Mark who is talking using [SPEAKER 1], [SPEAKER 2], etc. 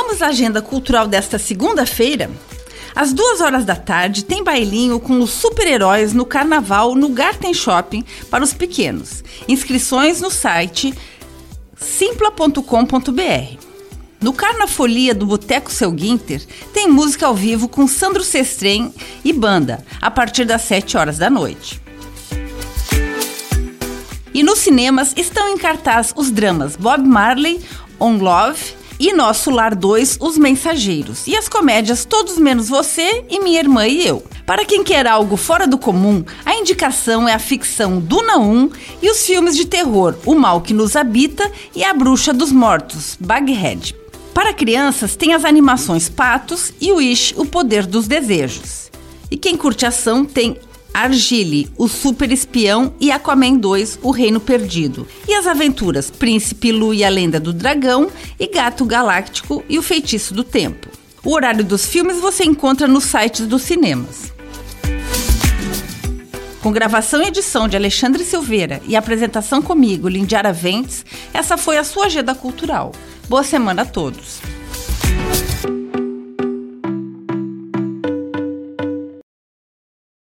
[SPEAKER 1] Vamos à agenda cultural desta segunda-feira? Às duas horas da tarde, tem bailinho com os super-heróis no carnaval no Garten Shopping para os pequenos. Inscrições no site simpla.com.br. No Carnafolia do Boteco Seu Guinter, tem música ao vivo com Sandro Sestrem e banda, a partir das 7 horas da noite. E nos cinemas estão em cartaz os dramas Bob Marley, On Love e Nosso Lar 2, Os Mensageiros, e as comédias Todos Menos Você e Minha Irmã e Eu. Para quem quer algo fora do comum, a indicação é a ficção Duna 1 e os filmes de terror O Mal que Nos Habita e A Bruxa dos Mortos, Baghead. Para crianças, tem as animações Patos e Wish, O Poder dos Desejos. E quem curte ação tem Argyle, o Super Espião e Aquaman 2, O Reino Perdido. E as aventuras Príncipe Lu e a Lenda do Dragão e Gato Galáctico e o Feitiço do Tempo. O horário dos filmes você encontra nos sites dos cinemas. Com gravação e edição de Alexandre Silveira e apresentação comigo, Lindiara Ventes, essa foi a sua agenda cultural. Boa semana a todos!